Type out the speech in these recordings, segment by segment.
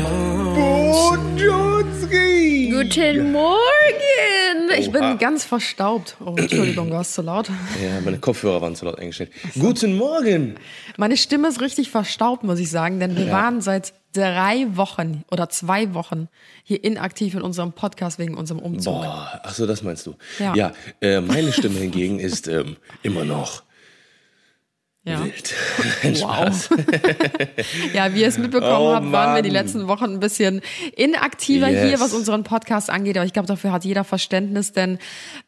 bei den Johnsons. Guten Morgen! Ich Oha. bin ganz verstaubt. Oh, Entschuldigung, du warst zu laut. Ja, meine Kopfhörer waren zu laut eingestellt. Guten Morgen! Meine Stimme ist richtig verstaubt, muss ich sagen, denn wir Ja. waren seit drei Wochen oder zwei Wochen hier inaktiv in unserem Podcast wegen unserem Umzug. Boah, ach so, das meinst du. Ja. Ja, äh, meine Stimme hingegen ist ähm, immer noch Ja. wild. Spaß. Ja, wie ihr es mitbekommen Oh, habt, waren wir die Mann. letzten Wochen ein bisschen inaktiver Yes. hier, was unseren Podcast angeht. Aber ich glaube, dafür hat jeder Verständnis, denn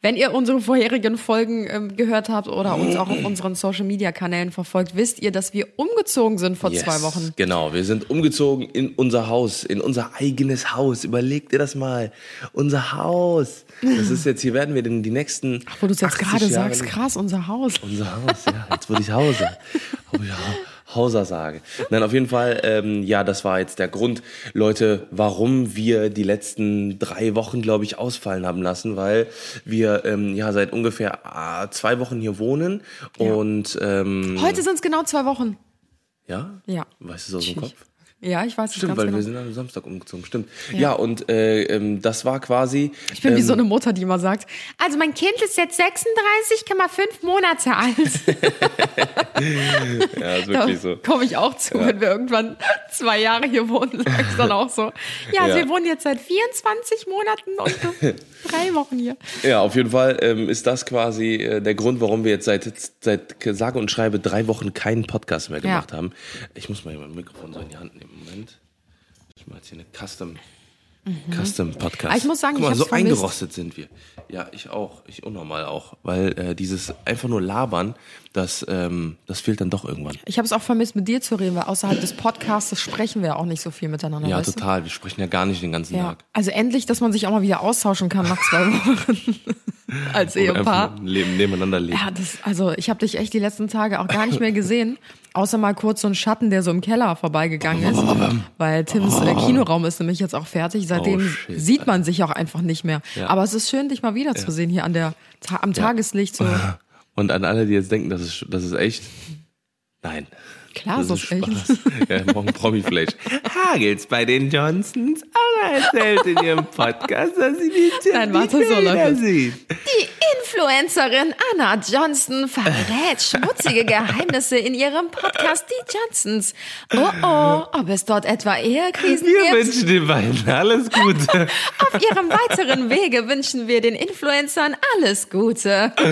wenn ihr unsere vorherigen Folgen ähm, gehört habt oder uns auch auf unseren Social Media Kanälen verfolgt, wisst ihr, dass wir umgezogen sind vor Yes, zwei Wochen. Genau, wir sind umgezogen in unser Haus, in unser eigenes Haus. Überlegt ihr das mal. Unser Haus. Das ist jetzt, hier werden wir denn die nächsten. Wo du es jetzt 80 gerade sagst, krass, unser Haus. Unser Haus, ja. Jetzt wurde ich Hauser. Ich Ha- Hauser sage. Nein, auf jeden Fall, ähm, ja, das war jetzt der Grund, Leute, warum wir die letzten drei Wochen, glaube ich, ausfallen haben lassen, weil wir ähm, ja seit ungefähr ah, zwei Wochen hier wohnen und ähm, Heute sind es genau zwei Wochen. ja, Ja. weißt du es aus dem Kopf? Ja, ich weiß es Stimmt, weil genau. wir sind am Samstag umgezogen, stimmt. Ja, und äh, ähm, das war quasi. Ich bin wie ähm, so eine Mutter, die immer sagt, also mein Kind ist jetzt 36,5 Monate alt. Ja, ist wirklich so. komme ich auch zu, wenn wir irgendwann zwei Jahre hier wohnen, sag ich dann auch so. Ja, also Ja. wir wohnen jetzt seit 24 Monaten und drei Wochen hier. Ja, auf jeden Fall ähm, ist das quasi äh, der Grund, warum wir jetzt seit, seit sage und schreibe drei Wochen keinen Podcast mehr gemacht Ja. haben. Ich muss mal hier mein Mikrofon so in die Hand nehmen. Moment. Ich mache jetzt hier eine Custom, Custom Podcast. Mhm. Aber ich muss sagen, Guck mal, ich so vermisst. eingerostet sind wir. Ja, ich auch. Ich unnormal auch. Weil äh, dieses einfach nur labern, das, ähm, das fehlt dann doch irgendwann. Ich habe es auch vermisst, mit dir zu reden, weil außerhalb des Podcasts sprechen wir auch nicht so viel miteinander. Ja, weißt du? total. Wir sprechen ja gar nicht den ganzen Ja. Tag. Also endlich, dass man sich auch mal wieder austauschen kann nach zwei Wochen als Ehepaar. Nur Leben, nebeneinander leben. Ja, das, also ich habe dich echt die letzten Tage auch gar nicht mehr gesehen, außer mal kurz so ein Schatten, der so im Keller vorbeigegangen ist, weil Tims äh, Kinoraum ist nämlich jetzt auch fertig. Seitdem Oh, shit, sieht man sich auch einfach nicht mehr. Ja. Aber es ist schön, dich mal wiederzusehen hier an der am Tageslicht. So Und an alle, die jetzt denken, das ist, das ist echt. Nein. Klar, Das so ist. Spaß. Ja, morgen Promi-Flash. Hagelt's bei den Johnsons? Anna erzählt in ihrem Podcast, dass sie die Nein, warte, die so Bilder läuft es. sieht. Die Influencerin Anna Johnston verrät schmutzige Geheimnisse in ihrem Podcast Die Johnsons. Oh oh, ob es dort etwa Ehekrisen Wir gibt? wünschen den beiden alles Gute. Auf ihrem weiteren Wege wünschen wir den Influencern alles Gute.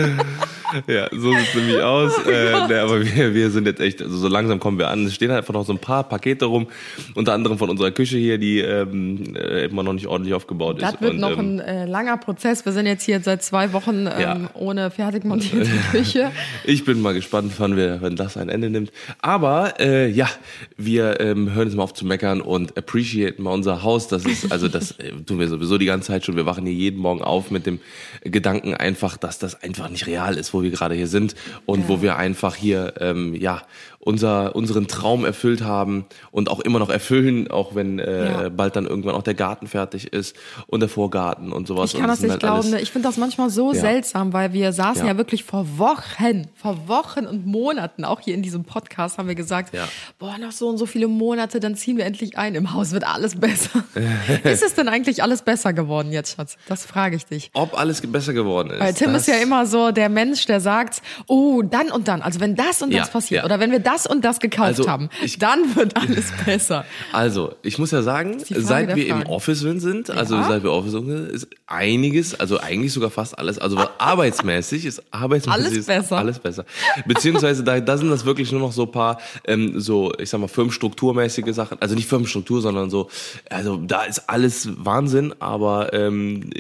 ja, so sieht's nämlich aus. Äh, ne, aber wir, wir sind jetzt echt, also so langsam kommen wir an. Es stehen einfach noch so ein paar Pakete rum, unter anderem von unserer Küche hier, die ähm, äh, immer noch nicht ordentlich aufgebaut ist. Das wird Und, noch ähm, ein äh, langer Prozess. Wir sind jetzt hier seit zwei Wochen ähm, Ja. ohne fertig montierte Küche. Ich bin mal gespannt, wann, wir, wenn das ein Ende nimmt. Aber äh, ja, wir ähm, hören jetzt mal auf zu meckern und appreciaten mal unser Haus. Das ist, also das äh, tun wir sowieso die ganze Zeit schon. Wir wachen hier jeden Morgen auf mit dem Gedanken einfach, dass das einfach nicht real ist, wo wir gerade hier sind und wo wir einfach hier ähm, ja unser, unseren Traum erfüllt haben und auch immer noch erfüllen, auch wenn äh, Ja. bald dann irgendwann auch der Garten fertig ist und der Vorgarten und sowas. Ich kann das sind nicht halt glauben. ne? Ich finde das manchmal so Ja. seltsam, weil wir saßen ja. Ja. wirklich vor Wochen, vor Wochen und Monaten, auch hier in diesem Podcast haben wir gesagt, boah, noch so und so viele Monate, dann ziehen wir endlich ein. Im Haus wird alles besser. ist es denn eigentlich alles besser geworden jetzt, Schatz? Das frage ich dich. Ob alles besser geworden ist. Weil Tim das- ist ja immer so der Mensch, der sagt, oh, dann und dann, also wenn das und das passiert oder wenn wir das und das gekauft Also, haben, ich- dann wird alles besser. Also, ich muss ja sagen, Frage seit wir im Fragen. Office sind, also Ja. seit wir Office sind, ist einiges, also eigentlich sogar fast alles, also was arbeitsmäßig ist arbeitsmäßig Alles ist besser. alles besser. Beziehungsweise da, da sind das wirklich nur noch so paar, ähm, so ich sag mal firmenstrukturmäßige Sachen, also nicht Firmenstruktur, sondern so, also da ist alles Wahnsinn, aber ähm,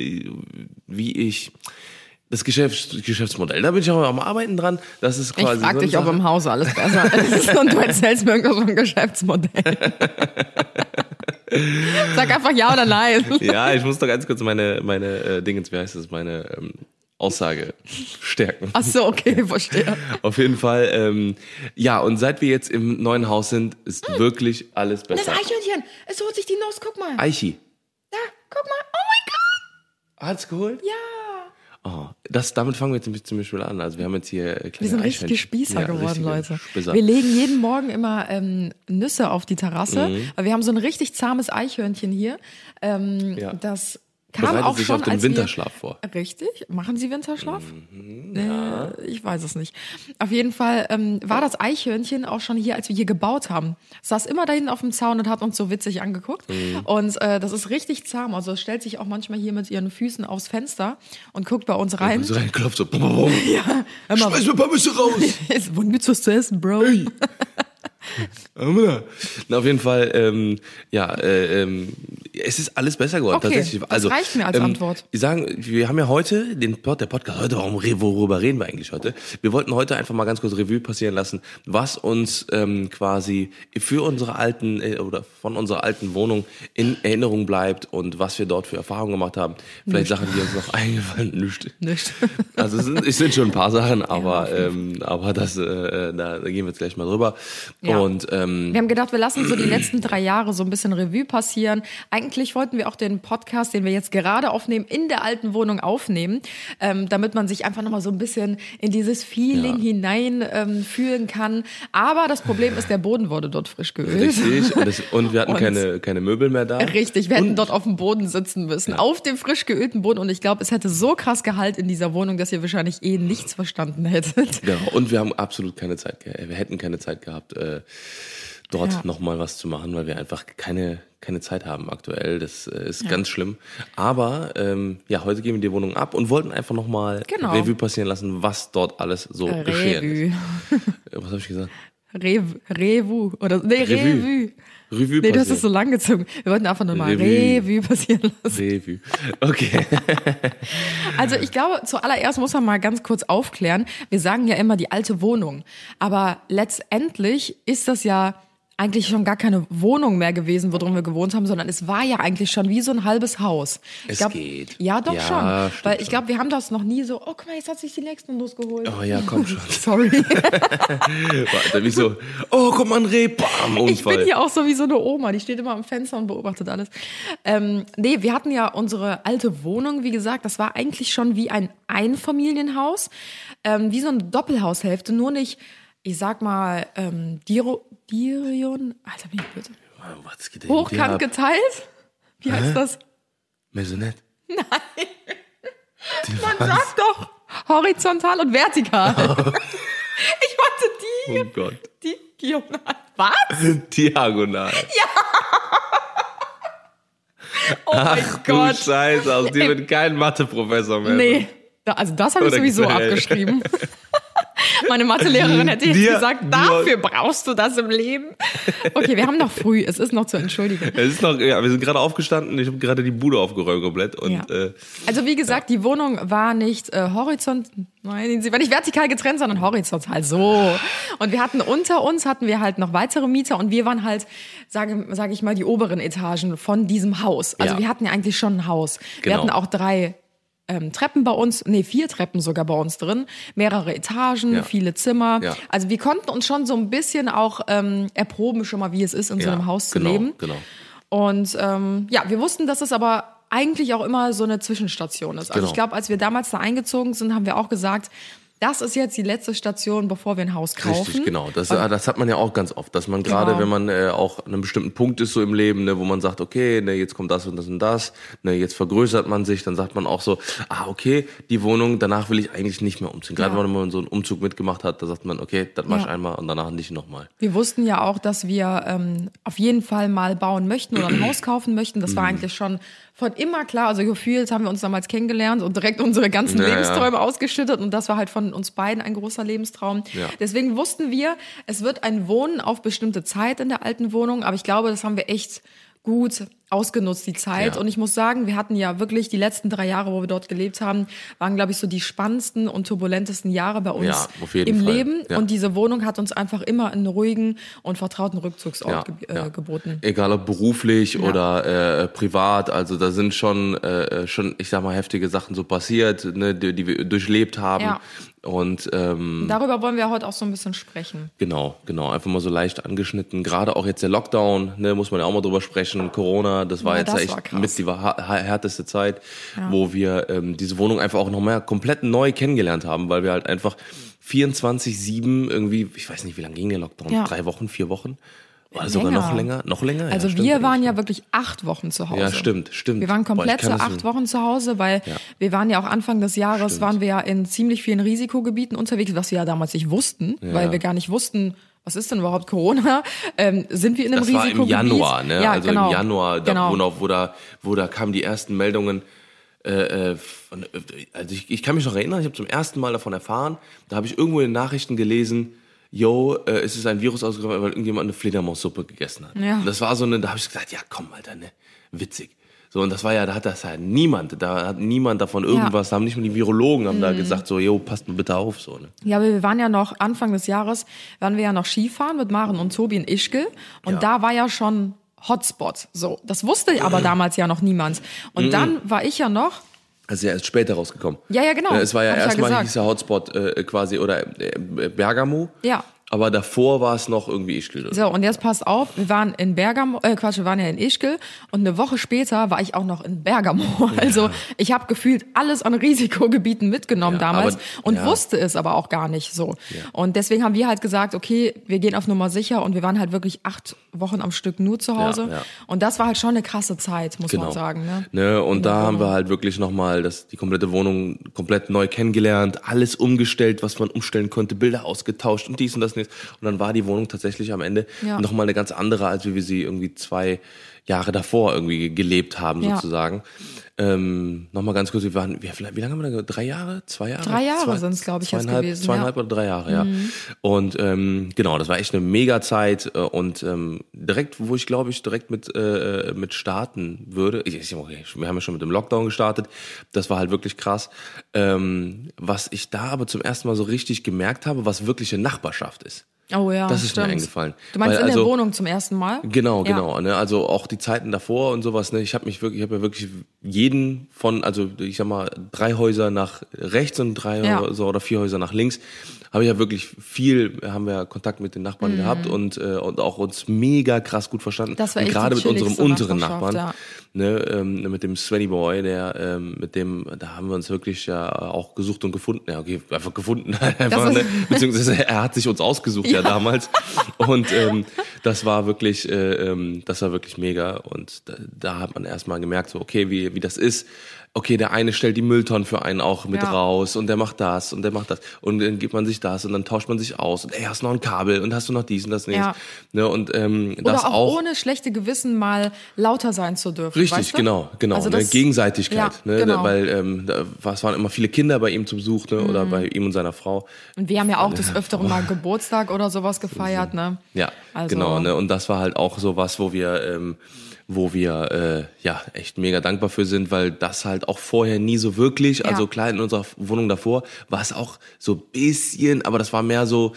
wie ich das Geschäfts Geschäftsmodell, da bin ich auch am Arbeiten dran. Das ist Ich quasi. frage so eine dich, ob Sache. im Haus alles besser ist und du erzählst mir irgendwas vom Geschäftsmodell. Sag einfach ja oder nein. Ja, ich muss doch ganz kurz meine, meine äh, Dingens, wie heißt das, meine ähm, Aussage stärken. Ach so, okay, verstehe. Auf jeden Fall, ähm, ja, und seit wir jetzt im neuen Haus sind, ist wirklich alles Das besser. Eichhörnchen, es holt sich die Nuss, guck mal. Eichi. Da, guck mal. Oh mein Gott. Hat's geholt? Ja. Oh, das, damit fangen wir jetzt zum Beispiel an. Also wir haben jetzt hier kleine Wir sind richtige. Spießer Ja, geworden, Leute. Spießer. Wir legen jeden Morgen immer ähm, Nüsse auf die Terrasse. Mhm. Aber wir haben so ein richtig zahmes Eichhörnchen hier. Ähm, Ja. Das kam Bereitet auch sich schon auf den Winterschlaf vor. Wir, richtig? Machen Sie Winterschlaf? Mhm, äh, ich weiß es nicht. Auf jeden Fall ähm, war das Eichhörnchen auch schon hier, als wir hier gebaut haben. Saß immer da hinten auf dem Zaun und hat uns so witzig angeguckt. Mhm. Und äh, das ist richtig zahm. Also es stellt sich auch manchmal hier mit ihren Füßen aufs Fenster und guckt bei uns rein. So reinklopft so. Ja, mal, Schmeiß mir Pommes raus. Ist, wo gibt's was zu essen, Bro? Na, auf jeden Fall, ähm, ja, äh, ähm, es ist alles besser geworden. Okay, tatsächlich. das Also, reicht mir als ähm, Antwort. Wir sagen, wir haben ja heute den Pod, der Podcast heute, warum, worüber reden wir eigentlich heute? Wir wollten heute einfach mal ganz kurz Revue passieren lassen, was uns ähm, quasi für unsere alten äh, oder von unserer alten Wohnung in Erinnerung bleibt und was wir dort für Erfahrungen gemacht haben. Vielleicht Sachen, die uns noch eingefallen, nicht. Nicht. Also es sind, es sind schon ein paar Sachen, aber ähm, aber das äh, da, da gehen wir jetzt gleich mal drüber. Ja. Und ähm, Wir haben gedacht, wir lassen so die letzten drei Jahre so ein bisschen Revue passieren. Eigentlich wollten wir auch den Podcast, den wir jetzt gerade aufnehmen, in der alten Wohnung aufnehmen, ähm, damit man sich einfach nochmal so ein bisschen in dieses Feeling Ja. hinein ähm, fühlen kann. Aber das Problem ist, der Boden wurde dort frisch geölt. Richtig. Und, das, und wir hatten Und- keine, keine Möbel mehr da. Richtig, wir hätten dort auf dem Boden sitzen müssen, auf dem frisch geölten Boden. Und ich glaube, es hätte so krass Gehalt in dieser Wohnung, dass ihr wahrscheinlich eh nichts verstanden hättet. Genau. Und wir haben absolut keine Zeit, wir hätten keine Zeit gehabt, äh, dort Ja. noch mal was zu machen, weil wir einfach keine keine Zeit haben aktuell. Das äh, ist ganz schlimm. Aber ähm, ja, heute geben wir die Wohnung ab und wollten einfach noch mal Genau. Revue passieren lassen, was dort alles so geschehen ist. Revue. Äh, Was habe ich gesagt? Rev, Revu. Oder, nee, Revue. Revue. Revue Nee, du hast es so lang gezogen. Wir wollten einfach nur mal Revue. Revue passieren lassen. Revue. Okay. Also ich glaube, zuallererst muss man mal ganz kurz aufklären. Wir sagen ja immer die alte Wohnung. Aber letztendlich ist das ja eigentlich schon gar keine Wohnung mehr gewesen, worin wir gewohnt haben, sondern es war ja eigentlich schon wie so ein halbes Haus. Es glaub, geht. Ja, doch Ja, schon. Weil ich glaube, wir haben das noch nie so, oh, guck mal, jetzt hat sich die nächsten losgeholt. Oh ja, komm schon. Sorry. Warte, wie so, oh, guck mal, ein Reh, bam, Unfall. Ich bin hier auch so wie so eine Oma, die steht immer am Fenster und beobachtet alles. Ähm, nee, wir hatten ja unsere alte Wohnung, wie gesagt, das war eigentlich schon wie ein Einfamilienhaus, ähm, wie so eine Doppelhaushälfte, nur nicht, ich sag mal, ähm, Diro, Dirion, Alter, ich bitte, Oh, was hochkant geteilt? Wie heißt das? Maisonette. Man sagt doch horizontal und vertikal. ich wollte die, Oh Gott. die Diagonal. Was? Diagonal. Oh mein Ach du Gott. Scheiße, aus dir wird kein Mathe-Professor mehr. Nee, also das habe ich sowieso abgeschrieben. Meine Mathelehrerin hätte jetzt Dir- gesagt, dir- dafür brauchst du das im Leben. Okay, wir haben noch früh, es ist noch zu entschuldigen. Es ist noch, ja, wir sind gerade aufgestanden, ich habe gerade die Bude aufgeräumt komplett und Ja. äh, Also wie gesagt, die Wohnung war nicht äh, horizont, nein, sie war nicht vertikal getrennt, sondern horizontal so. Und wir hatten unter uns hatten wir halt noch weitere Mieter und wir waren halt, sage sag ich mal, die oberen Etagen von diesem Haus. Also Ja. wir hatten ja eigentlich schon ein Haus. Wir Genau. hatten auch drei ähm, Treppen bei uns, nee, vier Treppen sogar bei uns drin, mehrere Etagen, Ja. viele Zimmer. Ja. Also wir konnten uns schon so ein bisschen auch ähm, erproben schon mal, wie es ist, in so ja, einem Haus zu genau, leben. Genau. Und ähm, ja, wir wussten, dass es aber eigentlich auch immer so eine Zwischenstation ist. Also Genau. ich glaube, als wir damals da eingezogen sind, haben wir auch gesagt, das ist jetzt die letzte Station, bevor wir ein Haus kaufen. Richtig, genau. Das, das hat man ja auch ganz oft, dass man gerade, Genau. wenn man äh, auch an einem bestimmten Punkt ist so im Leben, ne, wo man sagt, okay, ne, jetzt kommt das und das und das, ne, jetzt vergrößert man sich, dann sagt man auch so, ah, okay, die Wohnung, danach will ich eigentlich nicht mehr umziehen. Gerade Ja. wenn man so einen Umzug mitgemacht hat, da sagt man, okay, das mach ich Ja. einmal und danach nicht nochmal. Wir wussten ja auch, dass wir ähm, auf jeden Fall mal bauen möchten oder ein Haus kaufen möchten. Das Mhm. war eigentlich schon von immer klar. Also gefühlt haben wir uns damals kennengelernt und direkt unsere ganzen ja. Lebensträume ausgeschüttet. Und das war halt von uns beiden ein großer Lebenstraum. Ja. Deswegen wussten wir, es wird ein Wohnen auf bestimmte Zeit in der alten Wohnung. Aber ich glaube, das haben wir echt gut ausgenutzt, die Zeit. Ja. Und ich muss sagen, wir hatten ja wirklich die letzten drei Jahre, wo wir dort gelebt haben, waren, glaube ich, so die spannendsten und turbulentesten Jahre bei uns Ja, im Fall. Leben. Ja. Und diese Wohnung hat uns einfach immer einen ruhigen und vertrauten Rückzugsort ge äh, geboten. Egal ob beruflich oder äh, privat, also da sind schon, äh, schon, ich sag mal, heftige Sachen so passiert, ne, die, die wir durchlebt haben. Und ähm, Darüber wollen wir heute auch so ein bisschen sprechen. Genau, genau, einfach mal so leicht angeschnitten. Gerade auch jetzt der Lockdown, ne, muss man ja auch mal drüber sprechen. Corona, Corona, das war Ja, jetzt das echt war mit die härteste Zeit, wo wir ähm, diese Wohnung einfach auch noch mal komplett neu kennengelernt haben, weil wir halt einfach 24/7 irgendwie, ich weiß nicht, wie lange ging der Lockdown? Ja. Drei Wochen, vier Wochen? Oder sogar noch länger? Noch länger? Also ja, stimmt, wir waren ja wirklich acht Wochen zu Hause. Ja, stimmt, stimmt. Wir waren Boah, komplette kann das acht Wochen zu Hause, weil Ja. wir waren ja auch Anfang des Jahres, waren wir ja in ziemlich vielen Risikogebieten unterwegs, was wir ja damals nicht wussten, weil wir gar nicht wussten, was ist denn überhaupt Corona? Ähm, sind wir in einem Das war Risikogebiet? im Januar, ne? Ja, also genau. im Januar, da, genau. wo, noch, wo, da, wo da kamen die ersten Meldungen. Äh, äh, von, also ich, ich kann mich noch erinnern, ich habe zum ersten Mal davon erfahren, da habe ich irgendwo in den Nachrichten gelesen, yo, äh, es ist ein Virus ausgebrochen, weil irgendjemand eine Fledermaussuppe gegessen hat. Ja. Und Das war so eine, da habe ich gesagt, ja komm, Alter, ne, witzig. So, und das war ja, da hat das ja niemand, da hat niemand davon irgendwas, da haben nicht mal die Virologen haben Mhm. da gesagt, so, yo, passt mal bitte auf, so, ne. Ja, aber wir waren ja noch, Anfang des Jahres, waren wir ja noch Skifahren mit Maren und Tobi in Ischgl. Und Ja. da war ja schon Hotspot. So, das wusste aber damals ja noch niemand. Und Mhm. dann war ich ja noch, Also ja, ist später rausgekommen. Ja, ja, genau. Es war ja ich ja erstmal gesagt. hieß der Hotspot äh, quasi oder äh, Bergamo. Ja. Aber davor war es noch irgendwie Ischgl. so, und jetzt passt auf, wir waren in Bergamo, äh, Quatsch, wir waren ja in Ischgl und eine Woche später war ich auch noch in Bergamo. Also ich habe gefühlt alles an Risikogebieten mitgenommen Ja, damals aber- und ja. wusste es aber auch gar nicht so. Und deswegen haben wir halt gesagt, okay, wir gehen auf Nummer sicher und wir waren halt wirklich acht Wochen am Stück nur zu Hause. Und das war halt schon eine krasse Zeit, muss man sagen. Ne? Ne, und der da haben wir halt wirklich nochmal die komplette Wohnung komplett neu kennengelernt, alles umgestellt, was man umstellen konnte, Bilder ausgetauscht und dies und das und das. Und dann war die Wohnung tatsächlich am Ende Ja. nochmal eine ganz andere, als wie wir sie irgendwie zwei Jahre davor irgendwie gelebt haben, Ja. sozusagen. Ähm, nochmal ganz kurz, wir waren, wie, wie lange haben wir da? Drei Jahre? Zwei Jahre? Drei Jahre Zwei- sind's, glaub ich, jetzt gewesen, Zweieinhalb ja. Mhm. oder drei Jahre, ja. Und ähm, genau, das war echt eine mega Zeit äh, und ähm, direkt, wo ich glaube ich direkt mit äh, mit starten würde. Ich, ich, okay, wir haben ja schon mit dem Lockdown gestartet. Das war halt wirklich krass. Ähm, was ich da aber zum ersten Mal so richtig gemerkt habe, was wirkliche Nachbarschaft ist. Oh ja, Das ist stimmt. mir eingefallen. Du meinst Weil in der also- Wohnung zum ersten Mal? Genau, Ja. genau. Ne? Also auch die Zeiten davor und sowas. Ne? Ich habe mich wirklich, ich habe ja wirklich jeden von, also ich sag mal drei Häuser nach rechts und drei Ja. Häuser oder vier Häuser nach links. Habe ich ja wirklich viel, haben wir Kontakt mit den Mhm. Nachbarn gehabt und und, äh, und auch uns mega krass gut verstanden. Das war und echt gerade die mit unserem unteren Nachbarn, ne, ähm, mit dem Svenny Boy, der ähm, mit dem, da haben wir uns wirklich ja auch gesucht und gefunden. Ja, okay, einfach gefunden, einfach, ne? beziehungsweise er hat sich uns ausgesucht ja, Ja. damals und ähm, das war wirklich, äh, ähm, das war wirklich mega und da, da hat man erstmal gemerkt, so okay, wie wie das ist. Okay, der eine stellt die Mülltonnen für einen auch mit Ja. raus und der macht das und der macht das und dann gibt man sich das und dann tauscht man sich aus und ey, hast noch ein Kabel und hast du noch dies und das nicht. Ja. Ne, und ähm, Oder das auch, auch ohne schlechte Gewissen mal lauter sein zu dürfen. Richtig, weißt du? genau, genau. Also ne? das- Gegenseitigkeit, Ja, ne? genau. Mhm. weil ähm, da, es waren immer viele Kinder bei ihm zum Besuch, ne? oder bei ihm und seiner Frau. Und wir haben ja auch des Öfteren mal Geburtstag oder sowas gefeiert, ne? Ja, Also- genau. Ne? Und das war halt auch so was, wo wir, ähm, wo wir äh, ja echt mega dankbar für sind, weil das halt auch vorher nie so wirklich, Ja. also klar in unserer Wohnung davor war es auch so bisschen, aber das war mehr so,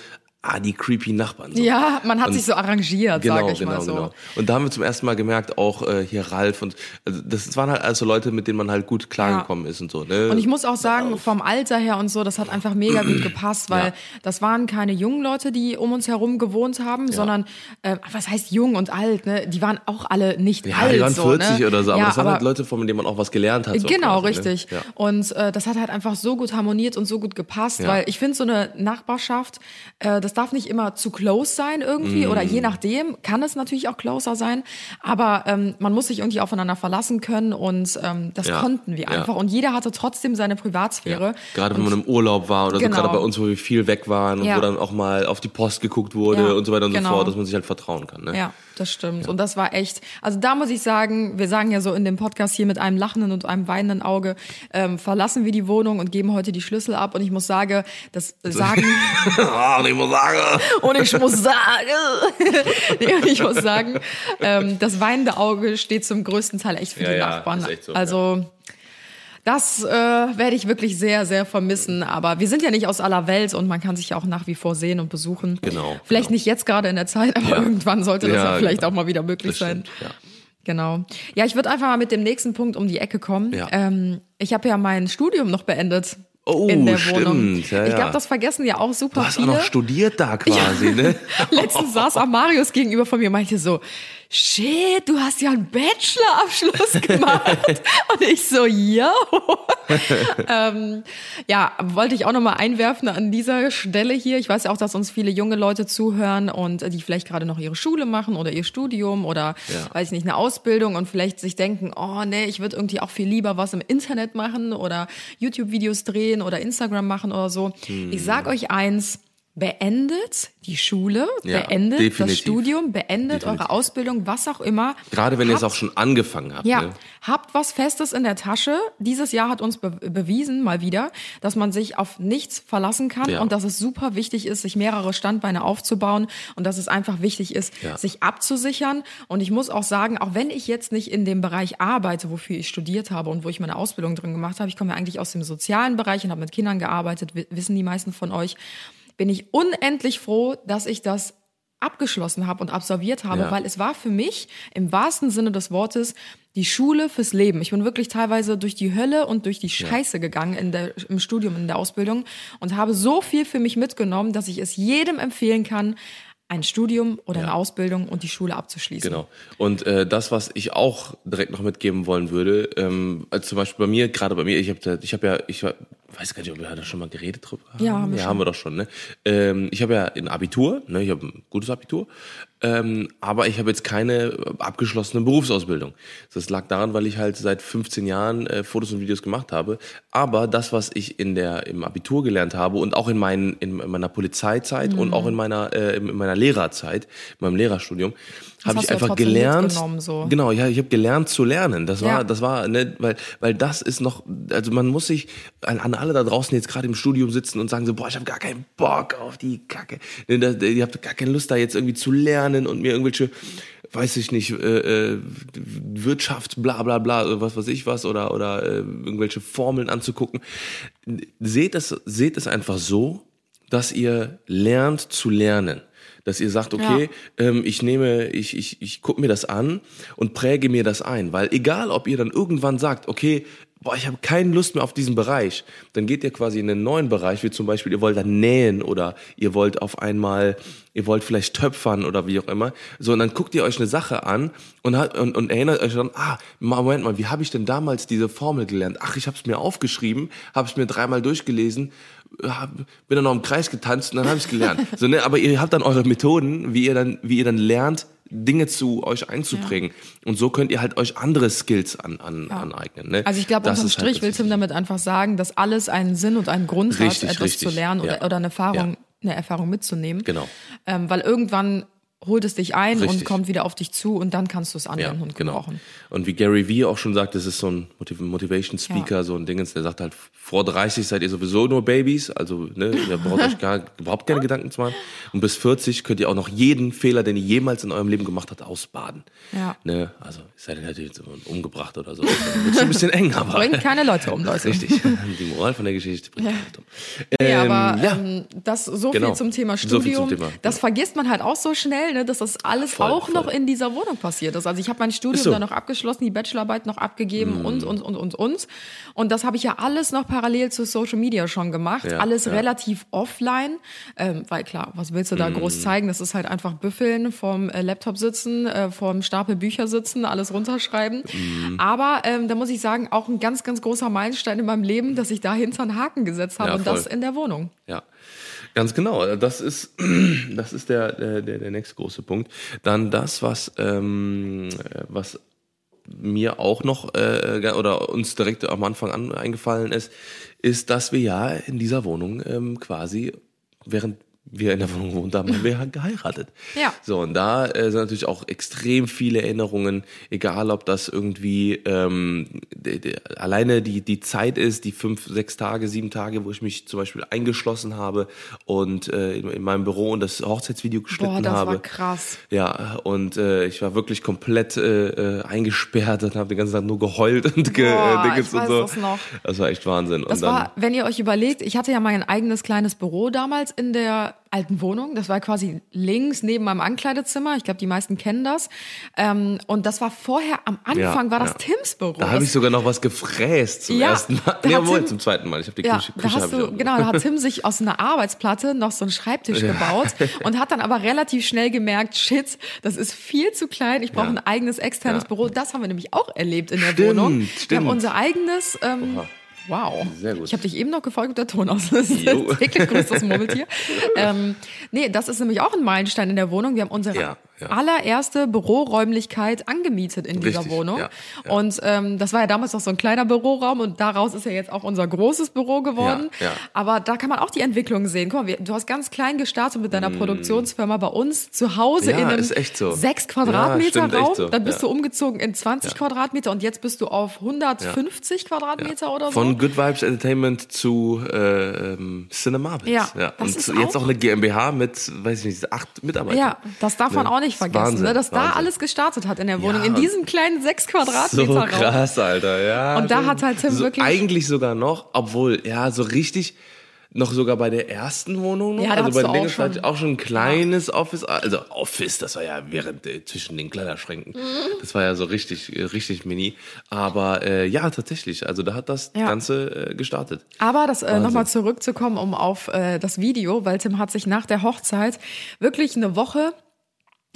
ah, die creepy Nachbarn. So. Ja, man hat Und- sich so arrangiert, Genau, sag ich genau, mal so. genau. Und da haben wir zum ersten Mal gemerkt, auch äh, hier Ralf und also das waren halt also Leute, mit denen man halt gut klargekommen ist und so. Ne? Und ich muss auch sagen, vom Alter her und so, das hat einfach mega gut gepasst, weil Ja. das waren keine jungen Leute, die um uns herum gewohnt haben, sondern, äh, was heißt jung und alt, ne? Die waren auch alle nicht ja, alt. die waren so, 40 ne? oder so, aber ja, das waren aber halt Leute, von denen man auch was gelernt hat. So genau, quasi, ne? richtig. Ja. Und äh, das hat halt einfach so gut harmoniert und so gut gepasst, Ja. weil ich finde, so eine Nachbarschaft, äh, das darf nicht immer zu close sein irgendwie oder Mm. je nachdem kann es natürlich auch closer sein, aber ähm, man muss sich irgendwie aufeinander verlassen können und ähm, das Ja. konnten wir Ja. einfach. Und jeder hatte trotzdem seine Privatsphäre. Ja. Gerade wenn man im Urlaub war oder Genau. so, gerade bei uns, wo wir viel weg waren und Ja. wo dann auch mal auf die Post geguckt wurde Ja, und so weiter und genau. so fort, dass man sich halt vertrauen kann. Ne? Ja, das stimmt. Und das war echt, also da muss ich sagen, wir sagen ja so in dem Podcast hier mit einem lachenden und einem weinenden Auge, ähm, verlassen wir die Wohnung und geben heute die Schlüssel ab. Und ich muss sagen, das sagen, und ich muss sagen, und ich muss sagen, nee, ich muss sagen, ähm, das weinende Auge steht zum größten Teil echt für Ja, die ja, Nachbarn. echt so, also das äh, werde ich wirklich sehr, sehr vermissen. Aber wir sind ja nicht aus aller Welt und man kann sich ja auch nach wie vor sehen und besuchen. Genau, Vielleicht genau. nicht jetzt gerade in der Zeit, aber irgendwann sollte das Ja, ja, vielleicht genau. auch mal wieder möglich Das sein. stimmt, ja. Genau. Ja, ich würde einfach mal mit dem nächsten Punkt um die Ecke kommen. Ja. Ähm, ich habe ja mein Studium noch beendet. Oh, in der stimmt. Wohnung. Ja, ich ja. glaube, das vergessen ja auch super du hast auch viele. noch studiert da quasi, ne? Letztens saß auch Marius gegenüber von mir und meinte so, shit, du hast ja einen Bachelorabschluss gemacht. und ich so, ja. ähm, ja, wollte ich auch nochmal einwerfen an dieser Stelle hier. Ich weiß ja auch, dass uns viele junge Leute zuhören und äh, die vielleicht gerade noch ihre Schule machen oder ihr Studium oder, Ja. weiß ich nicht, eine Ausbildung und vielleicht sich denken, oh nee, ich würde irgendwie auch viel lieber was im Internet machen oder YouTube-Videos drehen oder Instagram machen oder so. Hm. Ich sag euch eins, beendet die Schule, Ja, beendet definitiv. das Studium, beendet Definitiv. eure Ausbildung, was auch immer. Gerade wenn ihr es auch schon angefangen habt. ja, Ne? habt was Festes in der Tasche. Dieses Jahr hat uns be bewiesen, mal wieder, dass man sich auf nichts verlassen kann Ja. und dass es super wichtig ist, sich mehrere Standbeine aufzubauen und dass es einfach wichtig ist, Ja. sich abzusichern. Und ich muss auch sagen, auch wenn ich jetzt nicht in dem Bereich arbeite, wofür ich studiert habe und wo ich meine Ausbildung drin gemacht habe, ich komme ja eigentlich aus dem sozialen Bereich und habe mit Kindern gearbeitet, wi- wissen die meisten von euch, bin ich unendlich froh, dass ich das abgeschlossen habe und absolviert habe, Ja. weil es war für mich im wahrsten Sinne des Wortes die Schule fürs Leben. Ich bin wirklich teilweise durch die Hölle und durch die Scheiße gegangen in der, im Studium, in der Ausbildung und habe so viel für mich mitgenommen, dass ich es jedem empfehlen kann, ein Studium oder eine Ja. Ausbildung und die Schule abzuschließen. Genau. Und äh, das, was ich auch direkt noch mitgeben wollen würde, ähm, also zum Beispiel bei mir, gerade bei mir, ich habe ich hab ja, ich war- weiß gar nicht, ob wir da schon mal geredet drüber haben. Ja, haben wir ja, schon. haben wir doch schon. Ne? Ähm, ich habe ja ein Abitur, ne? ich habe ein gutes Abitur, ähm, aber ich habe jetzt keine abgeschlossene Berufsausbildung. Das lag daran, weil ich halt seit 15 Jahren äh, Fotos und Videos gemacht habe. Aber das, was ich in der im Abitur gelernt habe und auch in, meinen, in meiner Polizeizeit und Mhm. auch in meiner äh, in meiner Lehrerzeit, in meinem Lehrerstudium, habe ich einfach gelernt. so. Genau, ja, ich habe gelernt zu lernen. Das war, Ja. das war, ne, weil, weil das ist noch, also man muss sich an, an alle da draußen die jetzt gerade im Studium sitzen und sagen so, boah, ich habe gar keinen Bock auf die Kacke. Ne, da, ihr habt gar keine Lust da jetzt irgendwie zu lernen und mir irgendwelche weiß ich nicht, äh, äh, Wirtschaft, bla bla bla, was weiß ich was, oder, oder äh, irgendwelche Formeln anzugucken. Seht es, seht es einfach so, dass ihr lernt zu lernen. Dass ihr sagt, okay, ähm, ich nehme, ich, ich, ich gucke mir das an und präge mir das ein. Weil egal, ob ihr dann irgendwann sagt, okay, boah, ich habe keine Lust mehr auf diesen Bereich, dann geht ihr quasi in einen neuen Bereich, wie zum Beispiel, ihr wollt dann nähen oder ihr wollt auf einmal, ihr wollt vielleicht töpfern oder wie auch immer. So, und dann guckt ihr euch eine Sache an und, hat, und, und erinnert euch dann, ah, Moment mal, wie habe ich denn damals diese Formel gelernt? Ach, ich habe es mir aufgeschrieben, habe es mir dreimal durchgelesen, bin dann noch im Kreis getanzt und dann habe ich es gelernt. so, ne, aber ihr habt dann eure Methoden, wie ihr dann, wie ihr dann lernt, Dinge zu euch einzuprägen. Und so könnt ihr halt euch andere Skills an, an, aneignen. Ne? Also ich glaube, unterm halt Strich das will Tim damit einfach sagen, dass alles einen Sinn und einen Grund Richtig, hat, etwas richtig, zu lernen oder, ja. oder eine Erfahrung, Ja. eine Erfahrung mitzunehmen. Genau. Ähm, weil irgendwann holt es dich ein und Richtig. kommt wieder auf dich zu und dann kannst du es Ja, anwenden und genau. gebrauchen. Und wie Gary Vee auch schon sagt, das ist so ein Motiv Motivation Speaker, so ein Dingens, der sagt halt, vor 30 seid ihr sowieso nur Babys, also ne, ihr braucht euch gar, überhaupt keine Gedanken zu machen. Und bis 40 könnt ihr auch noch jeden Fehler, den ihr jemals in eurem Leben gemacht habt, ausbaden. Ja. Ne, also es sei denn, hättet ihr jetzt umgebracht oder so. Wird's schon ein bisschen eng, aber. Bringt keine Leute um, Leute. Richtig. Die Moral von der Geschichte bringt keine Leute um. Nee, Ähm, aber ja. ähm, das so Genau. viel zum Thema So viel Studium. zum Thema, Das genau. vergisst man halt auch so schnell, ne, dass das alles Voll, auch noch voll. in dieser Wohnung passiert ist. Also ich habe mein Studium so. Dann noch abgeschlossen, die Bachelorarbeit noch abgegeben und und und und und. Und das habe ich ja alles noch parallel zu Social Media schon gemacht. Ja, alles ja. relativ offline, ähm, weil klar, was willst du da Mhm. groß zeigen? Das ist halt einfach büffeln, vorm äh, Laptop sitzen, äh, vorm Stapel Bücher sitzen, alles runterschreiben. Mhm. Aber ähm, da muss ich sagen, auch ein ganz ganz großer Meilenstein in meinem Leben, dass ich dahinter einen Haken gesetzt habe Ja, und das in der Wohnung. Ja, ganz genau. Das ist, das ist der, der, der nächste große Punkt. Dann das, was, ähm, was mir auch noch äh, oder uns direkt am Anfang an eingefallen ist, ist, dass wir ja in dieser Wohnung ähm, quasi, während wir in der Wohnung wohnt, haben wir ja geheiratet. Ja. So, und da äh, sind natürlich auch extrem viele Erinnerungen, egal ob das irgendwie ähm, de, de, alleine die, die Zeit ist, die fünf, sechs Tage, sieben Tage, wo ich mich zum Beispiel eingeschlossen habe und äh, in, in meinem Büro und das Hochzeitsvideo geschnitten Boah, das habe. war krass. Ja, und äh, ich war wirklich komplett äh, äh, eingesperrt und habe den ganzen Tag nur geheult und ge Boah, äh, ich weiß und so. das noch. Das war echt Wahnsinn. Das und dann, war, wenn ihr euch überlegt, ich hatte ja mein eigenes kleines Büro damals in der alten Wohnung. Das war quasi links neben meinem Ankleidezimmer. Ich glaube, die meisten kennen das. Ähm, und das war vorher, am Anfang Ja, war das ja. Tims Büro. Da habe ich sogar noch was gefräst zum Ja, ersten Mal. Nee, Moment, Tim- zum zweiten Mal. Ich habe die Küche, da Küche hast du, genau, da hat Tim sich aus einer Arbeitsplatte noch so einen Schreibtisch gebaut und hat dann aber relativ schnell gemerkt, shit, das ist viel zu klein, ich brauche ein eigenes externes. Büro. Das haben wir nämlich auch erlebt in der Stimmt, Wohnung. Wir stimmt. haben unser eigenes, ähm, Oha. Wow. Sehr gut. Ich habe dich eben noch gefragt, ob der Ton aus ist. Täglich grüßt das Murmeltier. ähm, nee, das ist nämlich auch ein Meilenstein in der Wohnung. Wir haben unsere Ja, ja. allererste Büroräumlichkeit angemietet in dieser Richtig, Wohnung. ja, ja. Und ähm, das war ja damals noch so ein kleiner Büroraum und daraus ist ja jetzt auch unser großes Büro geworden. Aber da kann man auch die Entwicklung sehen. Guck mal, wir, du hast ganz klein gestartet mit deiner Produktionsfirma bei uns zu Hause Mm. In einem so. sechs Quadratmeter Raum. so. Dann bist du umgezogen in 20 Quadratmeter und jetzt bist du auf 150 Quadratmeter oder so. Von Good Vibes Entertainment zu äh, ähm, Cinemabit. Ja, Und jetzt auch- eine GmbH mit, weiß ich nicht, acht Mitarbeitern. Ja, das darf man auch nicht Ist vergessen, Wahnsinn, ne, dass da Wahnsinn. alles gestartet hat in der Wohnung, Ja, in diesem kleinen sechs So Quadratmeter Raum. krass, Alter, ja. Und da hat halt Tim so, wirklich- Eigentlich sogar noch, obwohl, ja, so richtig, noch sogar bei der ersten Wohnung noch. Ja, da also bei den auch Dingens hatte schon- ich auch schon ein kleines Office, also Office, das war ja während äh, zwischen den Kleiderschränken. Mhm. Das war ja so richtig, äh, richtig mini. Aber äh, ja, tatsächlich, also da hat das Ja. Ganze äh, gestartet. Aber das äh, nochmal zurückzukommen, um auf äh, das Video, weil Tim hat sich nach der Hochzeit wirklich eine Woche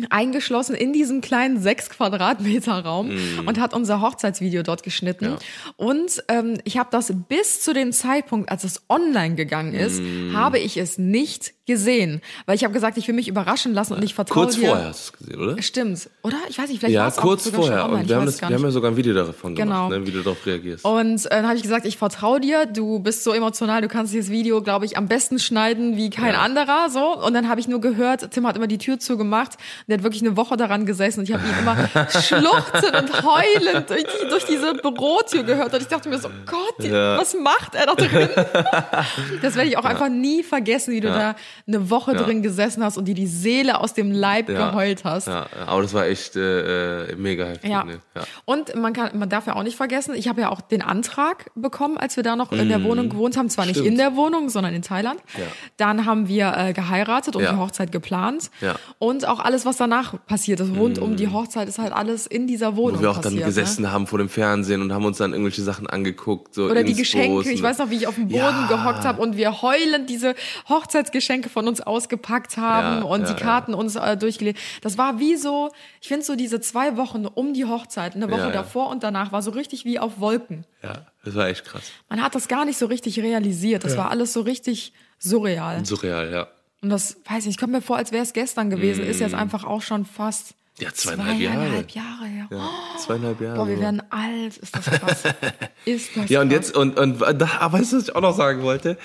eingeschlossen in diesem kleinen sechs Quadratmeter Raum und hat unser Hochzeitsvideo dort geschnitten. Und ähm, ich habe das bis zu dem Zeitpunkt, als es online gegangen ist, habe ich es nicht gesehen, weil ich habe gesagt, ich will mich überraschen lassen und ich vertraue Kurz dir. vorher hast du es gesehen, oder? Stimmt, oder? Ich weiß nicht, vielleicht Ja, war es auch kurz schon vorher. online. Und wir haben, das, wir haben ja sogar ein Video davon gemacht, Genau. ne, wie du darauf reagierst. Und äh, dann habe ich gesagt, ich vertraue dir, du bist so emotional, du kannst dieses Video, glaube ich, am besten schneiden wie kein anderer. So. Und dann habe ich nur gehört, Tim hat immer die Tür zugemacht. Der hat wirklich eine Woche daran gesessen und ich habe ihn immer schluchzend und heulend durch, die, durch diese Bürotür gehört. Und ich dachte mir so, Gott, Ja. was macht er da drin? das werde ich auch einfach nie vergessen, wie du da eine Woche Ja. drin gesessen hast und dir die Seele aus dem Leib geheult hast. Ja, ja, aber das war echt äh, äh, mega heftig. Ja. Ne? ja. Und man kann, man darf ja auch nicht vergessen, ich habe ja auch den Antrag bekommen, als wir da noch in der Wohnung gewohnt haben. Zwar nicht Mhm. Stimmt. in der Wohnung, sondern in Thailand. Ja. Dann haben wir äh, geheiratet und Ja. die Hochzeit geplant. Ja. Und auch alles, was danach passiert ist, rund um die Hochzeit, ist halt alles in dieser Wohnung Wo wir auch passiert. dann gesessen haben vor dem Fernsehen und haben uns dann irgendwelche Sachen angeguckt. So Ne? Oder die Geschenke. Ich weiß noch, wie ich auf dem Boden Ja. gehockt habe und wir heulend diese Hochzeitsgeschenke von uns ausgepackt haben Ja, und ja, die Karten uns äh, durchgelegt. Das war wie so, ich finde so diese zwei Wochen um die Hochzeit, eine Woche Ja, ja. davor und danach war so richtig wie auf Wolken. Ja, das war echt krass. Man hat das gar nicht so richtig realisiert. Das war alles so richtig surreal. Surreal, ja. Und das, weiß ich, ich komme mir vor, als wäre es gestern gewesen. Ist jetzt einfach auch schon fast Mm. Ja, zweieinhalb Jahre. zweieinhalb Jahre her. Ja, zweieinhalb Jahre. Boah, wir werden alt. Ist das krass. Ist das Ja, und krass. jetzt, und, und da, aber weißt du, was ich auch noch sagen wollte?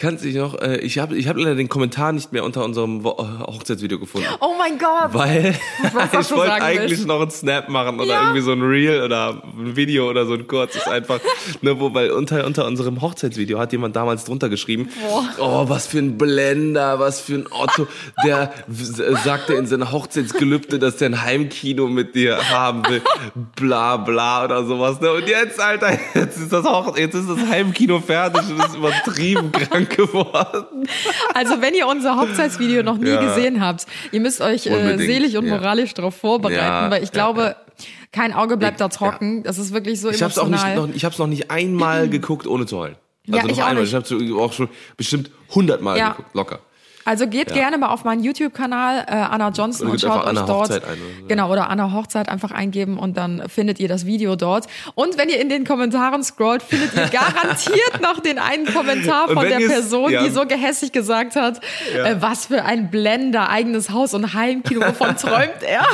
Kannst du dich noch, äh, ich habe ich hab leider den Kommentar nicht mehr unter unserem Wo- äh, Hochzeitsvideo gefunden. Oh mein Gott. Weil ich wollte eigentlich noch einen Snap machen oder Ja. irgendwie so ein Reel oder ein Video oder so ein kurzes einfach. ne, wo, weil unter, unter unserem Hochzeitsvideo hat jemand damals drunter geschrieben, oh, was für ein Blender, was für ein Otto. Der w- sagte in seiner Hochzeitsgelübde, dass der ein Heimkino mit dir haben will. Bla bla oder sowas. Ne? Und jetzt, Alter, jetzt ist das Hoch jetzt ist das Heimkino fertig und ist übertrieben krank geworden. Also wenn ihr unser Hochzeitsvideo noch nie Ja. gesehen habt, ihr müsst euch äh, seelisch und ja. moralisch darauf vorbereiten, Ja, weil ich ja, glaube, kein Auge bleibt Ich- da trocken. Das ist wirklich so Ich habe es auch nicht, emotional. noch, ich hab's noch nicht einmal geguckt, ohne zu heulen. Ja, Also ich noch auch einmal. nicht. Ich habe auch schon bestimmt hundertmal Ja. geguckt, locker. Also geht gerne mal auf meinen YouTube-Kanal äh, Anna Johnson und schaut euch Anna dort ein oder so. genau oder Anna Hochzeit einfach eingeben und dann findet ihr das Video dort. Und wenn ihr in den Kommentaren scrollt, findet ihr garantiert noch den einen Kommentar von der Person, ja. die so gehässig gesagt hat, äh, was für ein Blender, eigenes Haus und Heimkino, wovon träumt er?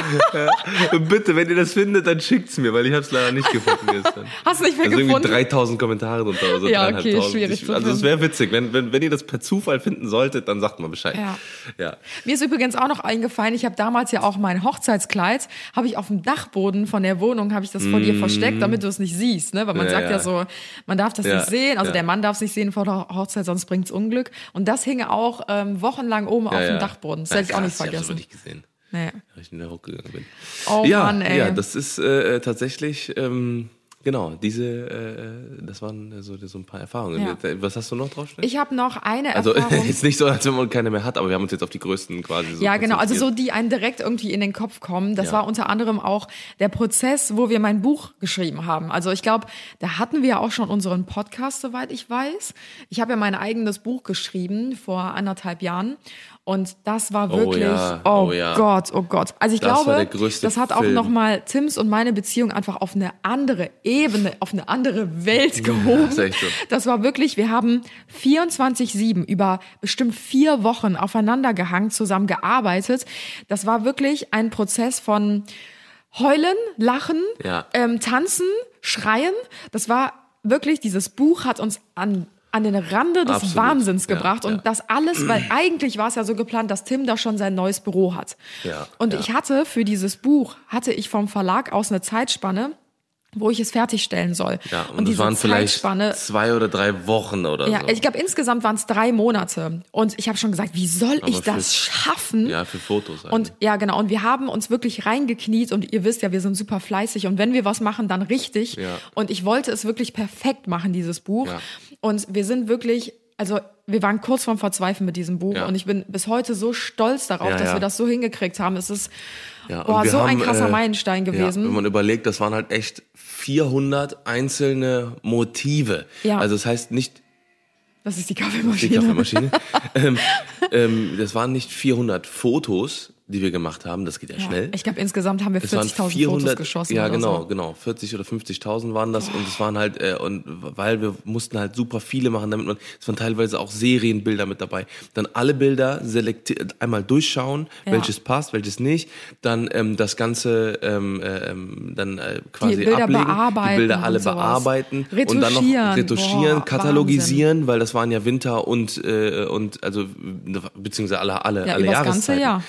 Und bitte, wenn ihr das findet, dann schickt's mir, weil ich habe es leider nicht gefunden gestern. Hast du nicht mehr also irgendwie gefunden? 3000 Kommentare drunter oder so. Ja, okay, 3500. schwierig Ich, also es wäre witzig, wenn, wenn, wenn ihr das per Zufall finden solltet, dann sagt mal Bescheid. Ja. ja. Mir ist übrigens auch noch eingefallen, ich habe damals ja auch mein Hochzeitskleid, habe ich auf dem Dachboden von der Wohnung, habe ich das vor dir versteckt, damit du es nicht siehst, ne? Weil man Mm. Ja, sagt ja. ja. so, man darf das nicht sehen, also der Mann darf es nicht sehen vor der Hochzeit, sonst bringt's Unglück. Und das hing auch ähm, wochenlang oben auf dem. Dachboden. Das hätte ich auch nicht krass, Ich vergessen. nicht gesehen. Nee. weil ich in der hochgegangen bin. Oh ja, Mann, ey. ja, das ist äh, tatsächlich ähm, Genau, diese, äh, das waren so, so ein paar Erfahrungen. Ja. Was hast du noch drauf? Ich habe noch eine also Erfahrung. ist nicht so, als wenn man keine mehr hat, aber wir haben uns jetzt auf die größten quasi so Ja, genau. Also so, die einen direkt irgendwie in den Kopf kommen. Das Ja. war unter anderem auch der Prozess, wo wir mein Buch geschrieben haben. Also ich glaube, da hatten wir ja auch schon unseren Podcast, soweit ich weiß. Ich habe ja mein eigenes Buch geschrieben vor anderthalb Jahren. Und das war Oh wirklich, ja, oh, oh ja. Gott, oh Gott. Also ich Das glaube, das hat auch nochmal Tims und meine Beziehung einfach auf eine andere Ebene, auf eine andere Welt gehoben. ist echt so. Das war wirklich, wir haben 24-7 über bestimmt vier Wochen aufeinander gehangen, zusammen gearbeitet. Das war wirklich ein Prozess von heulen, lachen, Ja. ähm, tanzen, schreien. Das war wirklich, dieses Buch hat uns an an den Rande des Absolut. Wahnsinns Ja, gebracht ja. und das alles, weil eigentlich war es ja so geplant, dass Tim da schon sein neues Büro hat. Ja, und ja. ich hatte für dieses Buch hatte ich vom Verlag aus eine Zeitspanne, wo ich es fertigstellen soll. Ja, und, das waren vielleicht zwei oder drei Wochen oder ja, so. ich glaube insgesamt waren es drei Monate und ich habe schon gesagt, wie soll ich für- das schaffen? ja, für Fotos. Und ja, genau. Und wir haben uns wirklich reingekniet und ihr wisst ja, wir sind super fleißig und wenn wir was machen, dann richtig. Ja. Und ich wollte es wirklich perfekt machen, dieses Buch. Ja. Und wir sind wirklich, also wir waren kurz vorm Verzweifeln mit diesem Buch Ja. und ich bin bis heute so stolz darauf, Ja, dass ja. wir das so hingekriegt haben. Es ist boah, so ein haben, krasser äh, Meilenstein gewesen. wenn man überlegt, das waren halt echt 400 einzelne Motive. Ja. Also das heißt nicht das ist die die Kaffeemaschine. Kaffeemaschine. ähm, ähm, das waren nicht 400 Fotos, die wir gemacht haben. Das geht ja, Ja. schnell. Ich glaube, insgesamt haben wir Es waren 40.000 Fotos geschossen. Ja, genau, So. genau. 40 oder 50.000 waren das und es waren halt äh, und weil wir mussten halt super viele machen, damit man es waren teilweise auch Serienbilder mit dabei. Dann alle Bilder selektiert einmal durchschauen, Ja. welches passt, welches nicht. Dann ähm, das ganze ähm, äh, ähm, dann äh, quasi Bilder ablegen, bearbeiten die Bilder alle bearbeiten und dann noch Retuschieren. Boah, katalogisieren, weil das waren ja Winter und äh, und also beziehungsweise alle alle Ja, alle übers ganze Jahreszeiten. Jahr.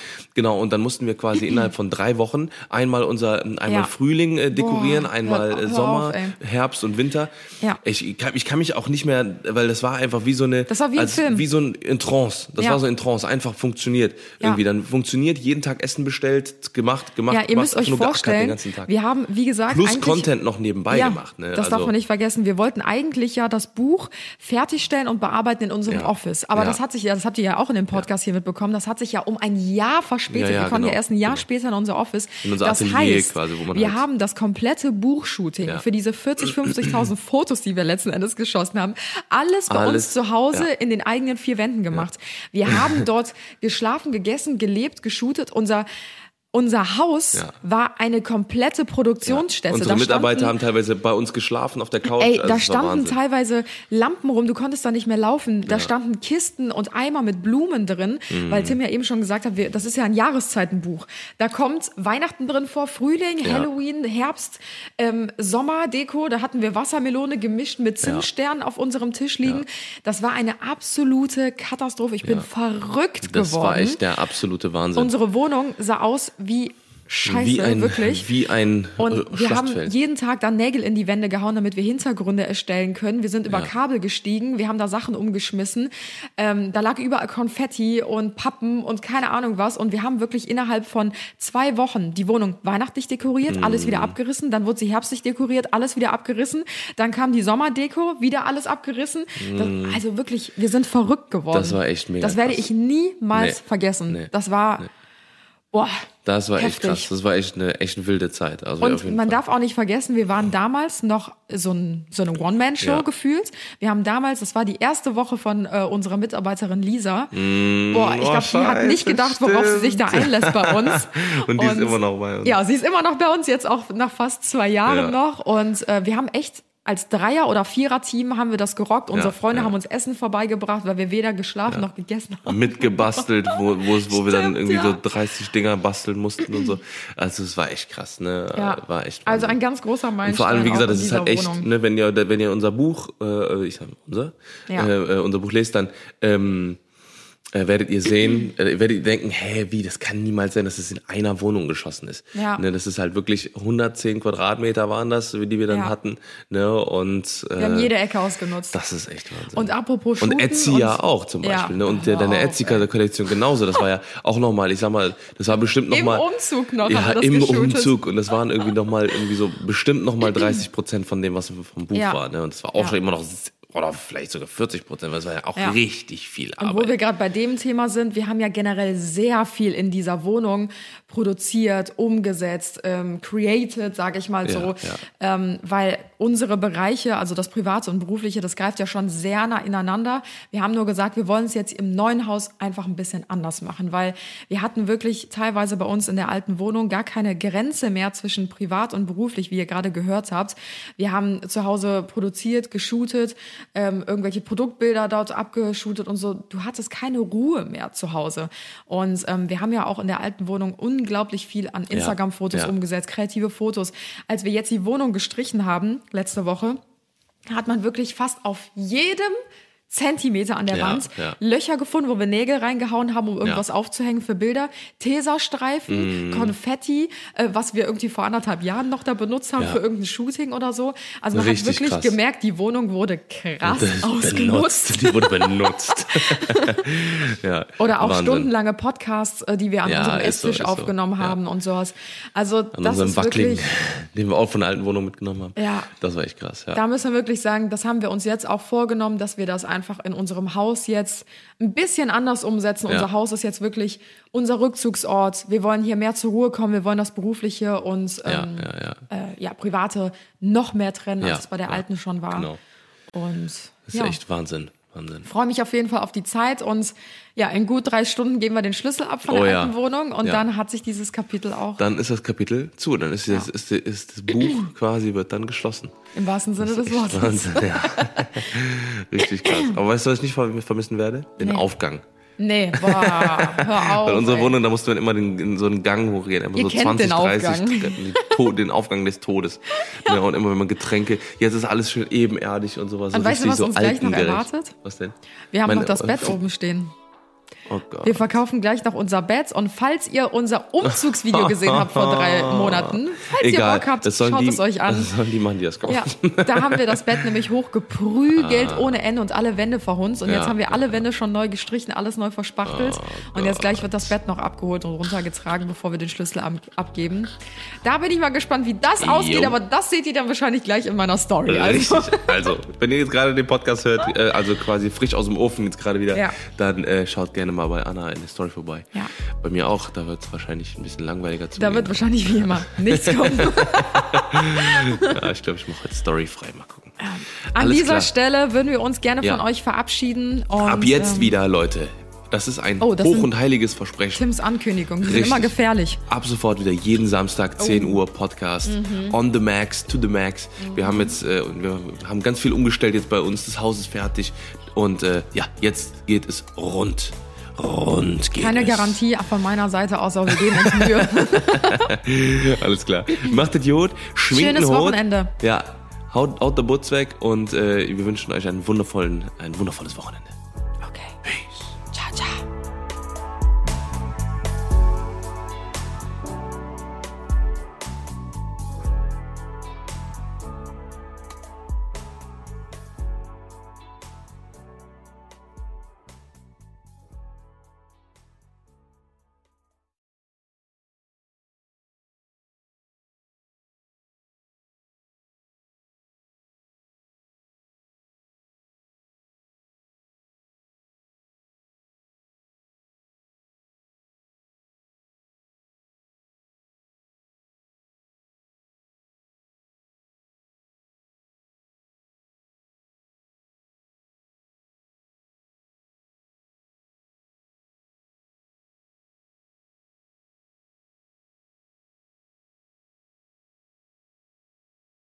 Genau, und dann mussten wir quasi innerhalb von drei Wochen einmal unser einmal Ja. Frühling äh, dekorieren, Boah, einmal hör- äh, Sommer, auf. Herbst und Winter. Ja. Ich, ich, kann, ich kann mich auch nicht mehr, weil das war einfach wie so eine, Das war wie ein als, Film. wie so ein in Trance. Das Ja. war so in Trance, einfach funktioniert Ja. irgendwie. Dann funktioniert jeden Tag Essen bestellt, gemacht, gemacht, Ja, ihr gemacht, müsst euch nur vorstellen, den ganzen Tag. wir haben, wie gesagt, Plus Content noch nebenbei gemacht. Ne? Das darf man nicht vergessen. Wir wollten eigentlich ja das Buch fertigstellen und bearbeiten in unserem. Office. Aber das hat sich ja, das habt ihr ja auch in dem Podcast hier mitbekommen, das hat sich ja um ein Jahr verspätet. Ja, ja, wir kommen ja genau. erst ein Jahr Genau. später in unser Office. In unser das Atelier heißt, quasi, wo man wir halt- haben das komplette Buchshooting Ja. für diese 40, 50.000 Fotos, die wir letzten Endes geschossen haben, alles bei Alles, uns zu Hause ja. in den eigenen vier Wänden gemacht. Wir haben dort geschlafen, gegessen, gelebt, geshootet. Unser unser Haus Ja. war eine komplette Produktionsstätte. Unsere Da Mitarbeiter standen- haben teilweise bei uns geschlafen auf der Couch. Ey, Also da standen teilweise Lampen rum, du konntest da nicht mehr laufen. Da Ja. standen Kisten und Eimer mit Blumen drin, Mhm. weil Tim ja eben schon gesagt hat, wir, das ist ja ein Jahreszeitenbuch. Da kommt Weihnachten drin vor, Frühling, Ja. Halloween, Herbst, ähm, Sommerdeko. Da hatten wir Wassermelone gemischt mit Zimtsternen auf unserem Tisch liegen. Das war eine absolute Katastrophe. Ich bin verrückt Das geworden. war echt der absolute Wahnsinn. Unsere Wohnung sah aus wie Scheiße, wie ein, wirklich. Wie ein Und wir haben jeden Tag dann Nägel in die Wände gehauen, damit wir Hintergründe erstellen können. Wir sind über Ja. Kabel gestiegen, wir haben da Sachen umgeschmissen. Ähm, da lag überall Konfetti und Pappen und keine Ahnung was. Und wir haben wirklich innerhalb von zwei Wochen die Wohnung weihnachtlich dekoriert, alles Mm. wieder abgerissen. Dann wurde sie herbstlich dekoriert, alles wieder abgerissen. Dann kam die Sommerdeko, wieder alles abgerissen. Das, also wirklich, wir sind verrückt geworden. Mm. Das war echt mega Das werde krass. ich niemals Nee. vergessen. Nee. Das war, boah, Das war echt heftig. krass. Das war echt eine, echt eine wilde Zeit. Also Und man Fall. darf auch nicht vergessen, wir waren damals noch so, ein, so eine One-Man-Show Ja. gefühlt. Wir haben damals, das war die erste Woche von äh, unserer Mitarbeiterin Lisa. Boah, ich oh, glaube, die hat nicht gedacht, worauf sie sich da einlässt bei uns. Und die ist immer noch bei uns. Ja, sie ist immer noch bei uns, jetzt auch nach fast zwei Jahren Ja. noch. Und äh, wir haben echt als Dreier- oder Vierer-Team haben wir das gerockt. Unsere Ja, Freunde ja. haben uns Essen vorbeigebracht, weil wir weder geschlafen noch gegessen haben. mitgebastelt, wo, wo, wo wir dann Stimmt, irgendwie ja. so 30 Dinger basteln mussten und so. Also es war echt krass, ne? Ja. War echt Also Wahnsinn. ein ganz großer Meilenstein. und vor allem, wie gesagt, das ist halt echt, Wohnung. ne, wenn ihr, wenn ihr unser Buch, äh, ich sag unser, Ja. äh, äh, unser Buch lest, dann ähm, äh, werdet ihr sehen, äh, werdet ihr denken, hä, wie, das kann niemals sein, dass es in einer Wohnung geschossen ist. Ja. Ne, das ist halt wirklich 110 Quadratmeter waren das, die wir dann Ja. hatten. Ne, und äh, Wir haben jede Ecke ausgenutzt. das ist echt Wahnsinn. Und apropos Und Shooten Etsy ja und- auch zum Ja. Beispiel. Ne? Und der, deine Etsy-Kollektion genauso. Das war ja auch nochmal, ich sag mal, das war bestimmt Im nochmal. Umzug noch Ja, im geshootet. Umzug. Und das waren irgendwie nochmal, irgendwie so bestimmt nochmal 30 Prozent von dem, was vom Buch Ja. war. Ne? Und das war auch Ja. schon immer noch, oder vielleicht sogar 40 Prozent, weil es war ja auch Ja. richtig viel Und wo Arbeit. wir gerade bei dem Thema sind, wir haben ja generell sehr viel in dieser Wohnung produziert, umgesetzt, ähm, created, sage ich mal Ja, so, ja. Ähm, weil unsere Bereiche, also das Private und Berufliche, das greift ja schon sehr nah ineinander. Wir haben nur gesagt, wir wollen es jetzt im neuen Haus einfach ein bisschen anders machen, weil wir hatten wirklich teilweise bei uns in der alten Wohnung gar keine Grenze mehr zwischen privat und beruflich, wie ihr gerade gehört habt. Wir haben zu Hause produziert, geshootet, ähm, irgendwelche Produktbilder dort abgeshootet und so. Du hattest keine Ruhe mehr zu Hause. Und ähm, wir haben ja auch in der alten Wohnung unglaublich viel an Instagram-Fotos ja. umgesetzt, kreative Fotos. Als wir jetzt die Wohnung gestrichen haben, letzte Woche, hat man wirklich fast auf jedem Zentimeter an der Ja, Wand ja. Löcher gefunden, wo wir Nägel reingehauen haben, um irgendwas aufzuhängen für Bilder. Tesastreifen, Mhm. Konfetti, äh, was wir irgendwie vor anderthalb Jahren noch da benutzt haben Ja. für irgendein Shooting oder so. Also man Richtig hat wirklich krass. gemerkt, die Wohnung wurde krass ist ausgenutzt. benutzt. Die wurde benutzt. ja, Oder auch Wahnsinn. stundenlange Podcasts, äh, die wir an Ja, unserem so, Esstisch so. aufgenommen Ja. haben und sowas. Also An das ist Wackling, wirklich, den wir auch von der alten Wohnung mitgenommen haben. Ja. Das war echt krass. Ja. da müssen wir wirklich sagen, das haben wir uns jetzt auch vorgenommen, dass wir das einfach in unserem Haus jetzt ein bisschen anders umsetzen. Ja. Unser Haus ist jetzt wirklich unser Rückzugsort. Wir wollen hier mehr zur Ruhe kommen. Wir wollen das Berufliche und ja, ähm, ja. Äh, ja, Private noch mehr trennen, als es bei der alten schon war. genau. Und Das ist echt Wahnsinn. Wahnsinn. freue mich auf jeden Fall auf die Zeit und ja, in gut drei Stunden geben wir den Schlüssel ab von Oh der ja. alten Wohnung und Ja. dann hat sich dieses Kapitel auch Dann ist das Kapitel zu. Dann ist, das, ist, ist das Buch quasi wird dann geschlossen. im wahrsten Sinne des Wortes. Wahnsinn, ja. Richtig krass. Aber weißt du, was ich nicht verm- vermissen werde? Den Nee. Aufgang. Nee, boah, hör auf. Weil unsere ey. Wohnung, da musste man immer den, in so einen Gang hochgehen. Immer Ihr so kennt 20, den 30 Aufgang. Treppen, den, Aufgang des Todes. Ja. und immer wenn man Getränke. Jetzt ist alles schön ebenerdig und sowas. Und so weißt du, was so uns gleich noch erwartet? Was denn? Wir haben Meine- noch das Bett oben stehen. Oh Gott. Wir verkaufen gleich noch unser Bett und falls ihr unser Umzugsvideo gesehen habt vor drei Monaten, falls Egal, ihr Bock habt, schaut die, es euch an. Das sollen die machen, die das kaufen. Ja, da haben wir das Bett nämlich hochgeprügelt ohne Ende und alle Wände verhunzt. Und jetzt Ja, haben wir alle Wände schon neu gestrichen, alles neu verspachtelt. Oh und jetzt gleich wird das Bett noch abgeholt und runtergetragen, bevor wir den Schlüssel ab abgeben. Da bin ich mal gespannt, wie das ausgeht, aber das seht ihr dann wahrscheinlich gleich in meiner Story. Also, Richtig. Also, wenn ihr jetzt gerade den Podcast hört, äh, also quasi frisch aus dem Ofen jetzt gerade wieder, Ja. dann äh, schaut gerne mal bei Anna in der Story vorbei. Ja. Bei mir auch, da wird es wahrscheinlich ein bisschen langweiliger zu da wird wahrscheinlich wie immer nichts kommen. ja, Ich glaube, ich mache heute Story frei. Mal gucken. An Alles dieser klar. Stelle würden wir uns gerne Ja. von euch verabschieden. Und, Ab jetzt ähm, wieder, Leute. Das ist ein Oh, das hoch und heiliges Versprechen. Tims Ankündigung, die sind immer gefährlich. Ab sofort wieder jeden Samstag 10 Uhr Podcast on the max to the max. Wir haben jetzt äh, wir haben ganz viel umgestellt jetzt bei uns. Das Haus ist fertig und äh, ja, jetzt geht es rund. Rund geht Keine es. Garantie von meiner Seite aus, aber wir geben uns Mühe. Alles klar. Macht Idiot, schwingt Schönes Hut. Wochenende. Ja, haut, haut der Butz weg und äh, wir wünschen euch einen wundervollen, ein wundervolles Wochenende.